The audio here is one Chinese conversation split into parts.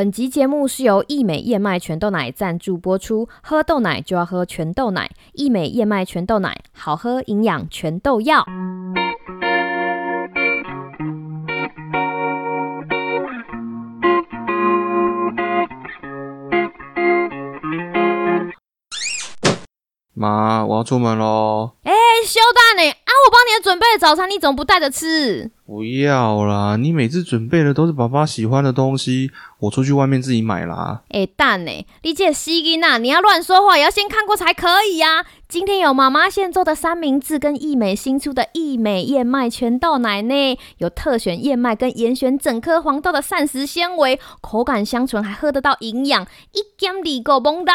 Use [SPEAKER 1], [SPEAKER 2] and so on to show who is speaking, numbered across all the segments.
[SPEAKER 1] 本集节目是由益美燕麦全豆奶赞助播出，喝豆奶就要喝全豆奶，益美燕麦全豆奶，好喝营养全豆要。
[SPEAKER 2] 妈，我要出门喽！
[SPEAKER 1] 哎、修蛋呢？啊，我帮你准备的早餐，你怎么不带着吃？
[SPEAKER 2] 不要啦，你每次准备的都是爸爸喜欢的东西，我出去外面自己买啦。
[SPEAKER 1] 哎、蛋呢？你这西音呐，你要乱说话也要先看过才可以呀、今天有妈妈现做的三明治跟益美新出的益美燕麦全豆奶呢，有特选燕麦跟严选整颗黄豆的膳食纤维，口感香醇，还喝得到营养，一减二个蒙达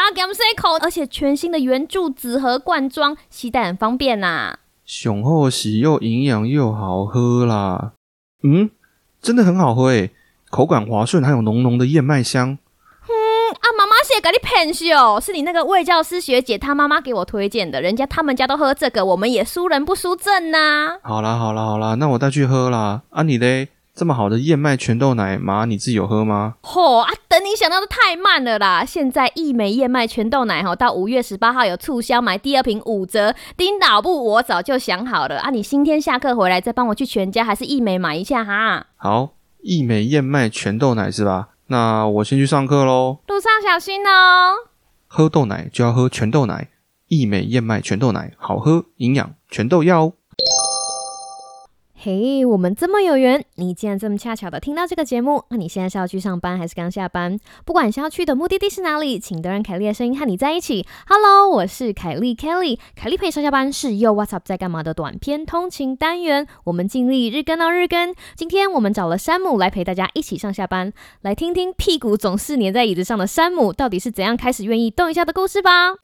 [SPEAKER 1] 口，而且全新的圆柱纸盒罐装，携带很方便呐、
[SPEAKER 2] 雄厚喜又营养又好喝啦。嗯，真的很好喝诶，口感滑顺，还有浓浓的燕麦香。
[SPEAKER 1] 嗯啊，妈妈谢给你骗秀，是你那个魏教师学姐她妈妈给我推荐的，人家他们家都喝这个，我们也输人不输阵呐、
[SPEAKER 2] 好啦好啦好啦，那我带去喝啦。啊你嘞？这么好的燕麦全豆奶，妈你自己有喝吗？
[SPEAKER 1] 嚯、啊，等你想到的太慢了啦！现在益美燕麦全豆奶哈，到五月十八号有促销，买第二瓶五折。丁老布我早就想好了啊，你今天下课回来再帮我去全家还是益美买一下哈。
[SPEAKER 2] 好，益美燕麦全豆奶是吧？那我先去上课喽。
[SPEAKER 1] 路上小心哦。
[SPEAKER 2] 喝豆奶就要喝全豆奶，益美燕麦全豆奶好喝，营养全豆要哦。
[SPEAKER 1] 嘿我们这么有缘，你竟然这么恰巧的听到这个节目，那你现在是要去上班还是刚下班？不管是要去的目的地是哪里，请都让凯莉的声音和你在一起。Hello，我是凯莉 Kelly，凯莉陪上下班是又 What's Up 在干嘛的短篇通勤单元，我们尽力日更到日更。今天我们找了山姆来陪大家一起上下班，来听听屁股总是粘在椅子上的山姆到底是怎样开始愿意动一下的故事吧。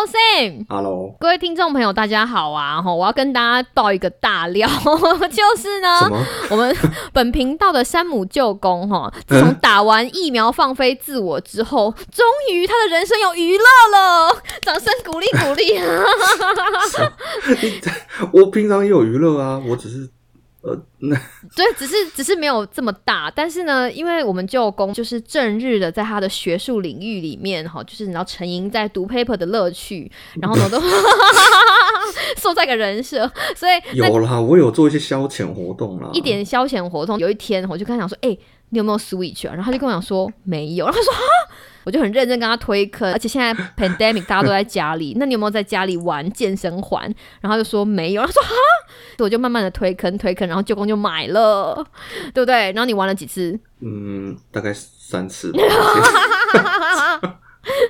[SPEAKER 1] Hello Sam。
[SPEAKER 2] Hello，
[SPEAKER 1] 各位听众朋友，大家好啊！哈，我要跟大家爆一个大料，就是呢，我们本频道的山姆舅公哈，自从打完疫苗放飞自我之后，终于他的人生有娱乐了，掌声鼓励鼓励！
[SPEAKER 2] 我平常也有娱乐啊，我只是呃，那
[SPEAKER 1] 对，只是只是没有这么大，但是呢，因为我们舅公就是正日的在他的学术领域里面哈，就是你知道沉吟在读 paper 的乐趣，然后呢都 塑造一个人设，所以
[SPEAKER 2] 有啦，我有做一些消遣活动啦，
[SPEAKER 1] 一点消遣活动。有一天，我就跟他讲说：“哎、你有没有 Switch 啊？”然后他就跟我讲说没有。然后他说：“哈。”我就很认真跟他推坑，而且现在 pandemic 大家都在家里，那你有没有在家里玩健身环？然后他就说没有。他说哈，我就慢慢的推坑推坑，然后舅公就买了，对不对？然后你玩了几次？
[SPEAKER 2] 嗯，大概三次吧，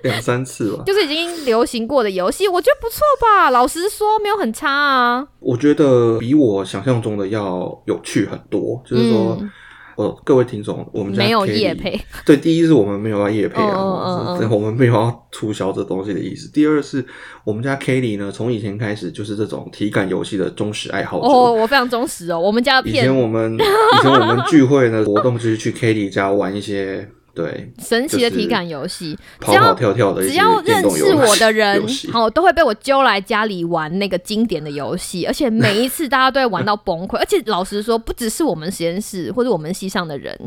[SPEAKER 2] 两三次吧。
[SPEAKER 1] 就是已经流行过的游戏，我觉得不错吧。老实说，没有很差啊。
[SPEAKER 2] 我觉得比我想象中的要有趣很多，就是说。
[SPEAKER 1] 嗯
[SPEAKER 2] 哦，各位听众，我们家
[SPEAKER 1] 没有
[SPEAKER 2] Kelly-
[SPEAKER 1] 业配，
[SPEAKER 2] 对，第一是我们没有要夜配啊，我们没有要促销这东西的意思。第二是我们家 Kelly 呢，从以前开始就是这种体感游戏的忠实爱好者。
[SPEAKER 1] 哦，我非常忠实哦。我们家的
[SPEAKER 2] 以前我们以前我们聚会呢活动就是去 Kelly 家玩一些对
[SPEAKER 1] 神奇的体感游戏，只
[SPEAKER 2] 跑跑
[SPEAKER 1] 要
[SPEAKER 2] 跳跳的
[SPEAKER 1] 只要认识我的人 好，都会被我揪来家里玩那个经典的游戏，而且每一次大家都会玩到崩溃。而且老实说，不只是我们实验室或者我们系上的人，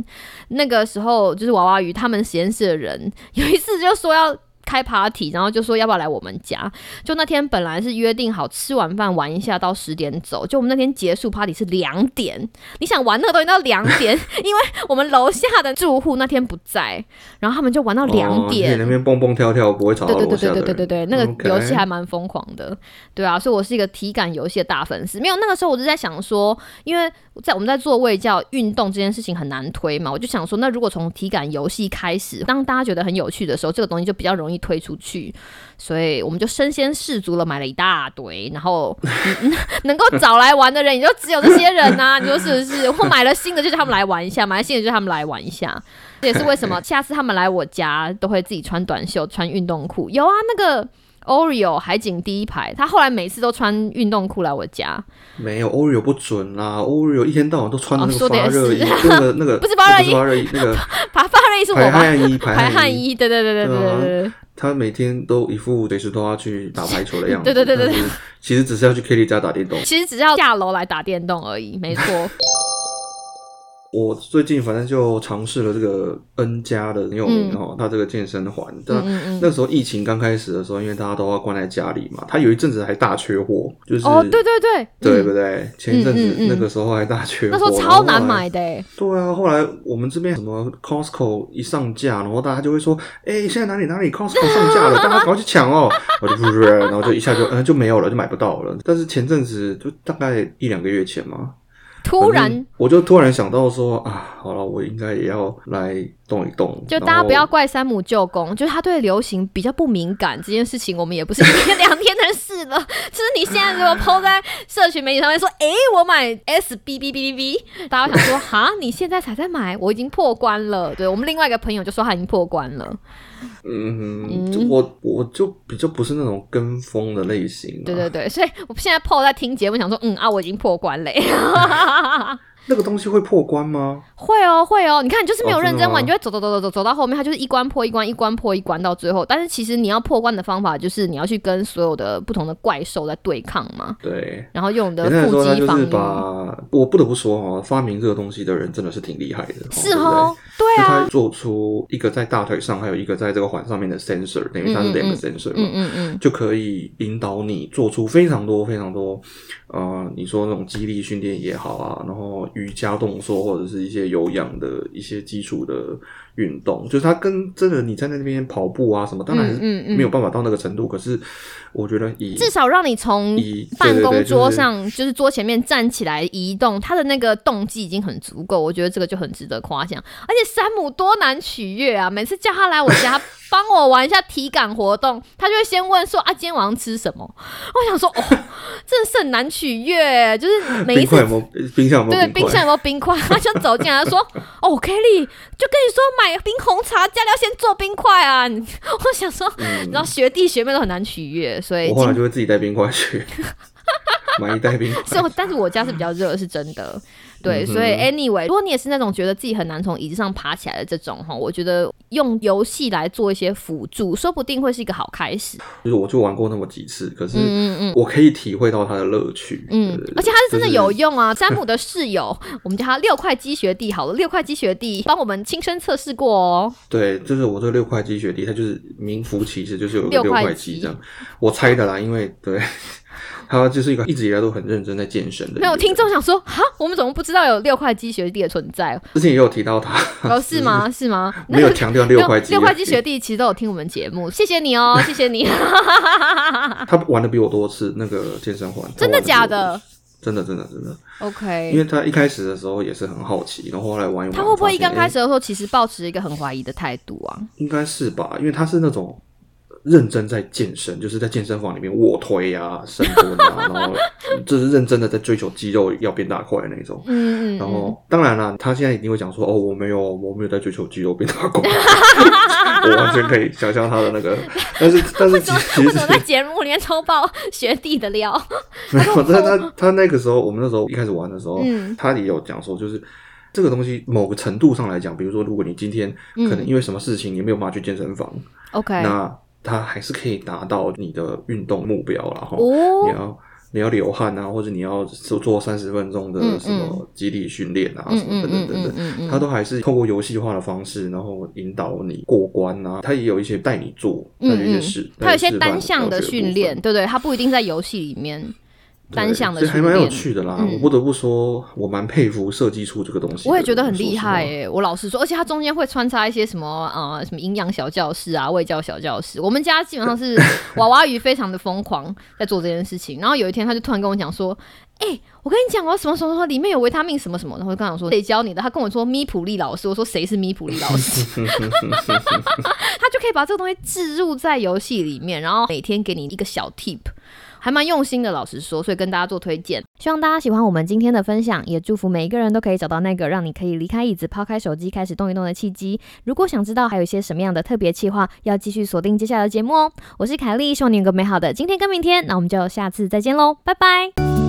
[SPEAKER 1] 那个时候就是娃娃鱼他们实验室的人，有一次就说要。开 party，然后就说要不要来我们家？就那天本来是约定好吃完饭玩一下到十点走，就我们那天结束 party 是两点。你想玩那个东西到两点，因为我们楼下的住户那天不在，然后他们就玩到两点。
[SPEAKER 2] 那边蹦蹦跳跳不会吵
[SPEAKER 1] 对对对对。对对对对，那个游戏还蛮疯狂的，对啊，所以我是一个体感游戏的大粉丝。没有那个时候我就在想说，因为在我们在做位教运动这件事情很难推嘛，我就想说，那如果从体感游戏开始，当大家觉得很有趣的时候，这个东西就比较容易推出去。所以我们就身先士卒了，买了一大堆，然后、能够找来玩的人，也就只有这些人呐、你说是不是？我买了新的就叫他们来玩一下，买了新的就叫他们来玩一下。这也是为什么下次他们来我家都会自己穿短袖、穿运动裤。有啊，那个 Oreo 海景第一排，他后来每次都穿运动裤来我家。
[SPEAKER 2] 没有 Oreo 不准啦，Oreo 一天到晚都穿那个发热衣，那个那个
[SPEAKER 1] 不是发热衣，
[SPEAKER 2] 那个
[SPEAKER 1] 排 发热衣是我？
[SPEAKER 2] 排汗衣，排
[SPEAKER 1] 汗
[SPEAKER 2] 衣，
[SPEAKER 1] 对对对对对对。
[SPEAKER 2] 他每天都一副得是都要去打排球的样子。
[SPEAKER 1] 对对对对。
[SPEAKER 2] 其实只是要去 k i t 家打电动。
[SPEAKER 1] 其实只是要下楼来打电动而已，没错。
[SPEAKER 2] 我最近反正就尝试了这个 N 加的很有名
[SPEAKER 1] 嗯
[SPEAKER 2] 哦，它这个健身环。但那时候疫情刚开始的时候，因为大家都要关在家里嘛，它有一阵子还大缺货，就是
[SPEAKER 1] 哦，对对对，嗯
[SPEAKER 2] 对不对？前一阵子那个时候还大缺货，
[SPEAKER 1] 那时候
[SPEAKER 2] 然
[SPEAKER 1] 超难买的欸，
[SPEAKER 2] 对啊，后来我们这边什么 Costco 一上架，然后大家就会说，哎、现在哪里哪里 Costco 上架了，大家赶快去抢哦。我就不是，然后就一下就嗯、就没有了，就买不到了。但是前阵子就大概一两个月前嘛，
[SPEAKER 1] 突然
[SPEAKER 2] 我就突然想到说啊，好了，我应该也要来动一动。
[SPEAKER 1] 就大家不要怪山姆舅公，就是他对流行比较不敏感这件事情，我们也不是 一天两天的事了。就是你现在如果 PO 在社群媒体上面说，诶，我买 S B B B B B，大家想说，哈，你现在才在买，我已经破关了。对我们另外一个朋友就说他已经破关了。
[SPEAKER 2] 嗯，
[SPEAKER 1] 嗯
[SPEAKER 2] 就我我就比较不是那种跟风的类型、啊。
[SPEAKER 1] 对对对，所以我现在 PO 在听节目，想说，嗯啊，我已经破关嘞。
[SPEAKER 2] 那个东西会破关吗？
[SPEAKER 1] 会哦，会哦，你看，你就是没有认真玩，
[SPEAKER 2] 吗
[SPEAKER 1] 你就会走走走走走走到后面，它就是一关破一关，一关破一关到最后。但是其实你要破关的方法就是你要去跟所有的不同的怪兽在对抗嘛，
[SPEAKER 2] 对。
[SPEAKER 1] 然后用你的腹肌防御。
[SPEAKER 2] 把我不得不说哦，发明这个东西的人真的是挺厉害的，
[SPEAKER 1] 是
[SPEAKER 2] 对对
[SPEAKER 1] 哦，对
[SPEAKER 2] 就
[SPEAKER 1] 啊
[SPEAKER 2] 他，做出一个在大腿上，还有一个在这个环上面的 sensor，等于它是两个 sensor 嘛，
[SPEAKER 1] 嗯嗯嗯，
[SPEAKER 2] 就可以引导你做出非常多非常多，呃，你说那种肌力训练也好啊，然后瑜伽动作或者是一些有氧的一些基础的运动，就是它跟真的你在那边跑步啊什么，当然是没有办法到那个程度，可是我觉得以
[SPEAKER 1] 至少让你从办公桌上，就是桌前面站起来移动，他的那个动机已经很足够，我觉得这个就很值得夸奖。而且山姆多难取悦啊！每次叫他来我家帮我玩一下体感活动，他就会先问说啊，今天晚上吃什么？我想说哦，真的是很难取悦，就是每一 次
[SPEAKER 2] 冰块有没有冰箱有没
[SPEAKER 1] 对？
[SPEAKER 2] 冰
[SPEAKER 1] 箱有没有冰块？他就走进来说：“哦，Kelly，就跟你说买冰红茶，家里要先做冰块啊！” 我想说，
[SPEAKER 2] 嗯
[SPEAKER 1] 然后学弟学妹都很难取悦，所以
[SPEAKER 2] 我后来就会自己带冰块去，买一袋冰块。
[SPEAKER 1] 所以，但是我家是比较热，是真的。对，
[SPEAKER 2] 嗯
[SPEAKER 1] 所以 anyway，如果你也是那种觉得自己很难从椅子上爬起来的这种哈，我觉得用游戏来做一些辅助，说不定会是一个好开始。
[SPEAKER 2] 就是我就玩过那么几次，可是。我可以体会到它的乐趣。
[SPEAKER 1] 嗯而且他是真的有用啊！詹姆的室友，我们叫他六块鸡学弟好了，六块鸡学弟帮我们亲身测试过哦。
[SPEAKER 2] 对，就是我这六块鸡学弟，他就是名副其实，就是有
[SPEAKER 1] 六块
[SPEAKER 2] 六块
[SPEAKER 1] 肌
[SPEAKER 2] 肌这样。我猜的啦，因为对他就是一个一直以来都很认真在健身的。
[SPEAKER 1] 没有听众想说，哈，我们怎么不知道有六块肌学弟的存在？
[SPEAKER 2] 之前也有提到他，
[SPEAKER 1] 哦，是吗？是吗？
[SPEAKER 2] 没有强调六块肌。
[SPEAKER 1] 六块肌学，弟其实都有听我们节目，谢谢你哦，谢谢你。
[SPEAKER 2] 他玩的比我多次那个健身环，
[SPEAKER 1] 真的假的？
[SPEAKER 2] 真的真的真的
[SPEAKER 1] ，OK，因
[SPEAKER 2] 为他一开始的时候也是很好奇，然后后来玩一玩，
[SPEAKER 1] 他会不会一刚开始的时候，其实抱持一个很怀疑的态度啊？
[SPEAKER 2] 应该是吧，因为他是那种认真在健身，就是在健身房里面卧推啊、深蹲啊，然后就是认真的在追求肌肉要变大块的那种。
[SPEAKER 1] 嗯嗯
[SPEAKER 2] 然后，当然了，他现在一定会讲说：“哦，我没有，我没有在追求肌肉变大块。”我完全可以想象他的那个，但是，但是其其实
[SPEAKER 1] 为什么在节目里面抽爆学弟的料？
[SPEAKER 2] 没有，但他他那个时候，我们那时候一开始玩的时候，
[SPEAKER 1] 嗯
[SPEAKER 2] 他也有讲说，就是这个东西某个程度上来讲，比如说，如果你今天可能因为什么事情你没有办法去健身房
[SPEAKER 1] ，OK，
[SPEAKER 2] 那它还是可以达到你的运动目标然后
[SPEAKER 1] 哦。
[SPEAKER 2] 你要你要流汗啊，或者你要做做三十分钟的
[SPEAKER 1] 嗯
[SPEAKER 2] 什么肌力训练啊，
[SPEAKER 1] 嗯
[SPEAKER 2] 什么等等等等。它都还是透过游戏化的方式，然后引导你过关啊。它也有一些带你做，它有一些事，
[SPEAKER 1] 它有一些单项的训练，对不对，它不一定在游戏里面。
[SPEAKER 2] 对
[SPEAKER 1] 单向的训
[SPEAKER 2] 所以还蛮有。趣的啦。
[SPEAKER 1] 嗯
[SPEAKER 2] 我不得不说，我蛮佩服设计出这个东西。
[SPEAKER 1] 我也觉得很厉害诶、我老实说，而且它中间会穿插一些什么呃什么营养小教室啊、卫教小教室。我们家基本上是 娃娃鱼非常的疯狂在做这件事情。然后有一天他就突然跟我讲说：“哎、我跟你讲哦，什么什么什么里面有维他命什么什么。”然后我就跟他讲说：“谁教你的？”他跟我说：“咪普利老师。”我说：“谁是咪普利老师？” 他就可以把这个东西置入在游戏里面，然后每天给你一个小 tip。还蛮用心的，老实说，所以跟大家做推荐。希望大家喜欢我们今天的分享，也祝福每一个人都可以找到那个让你可以离开椅子、抛开手机、开始动一动的契机。如果想知道还有一些什么样的特别企划，要继续锁定接下来的节目哦。我是凯丽，希望你有个美好的今天跟明天，那我们就下次再见喽，拜拜。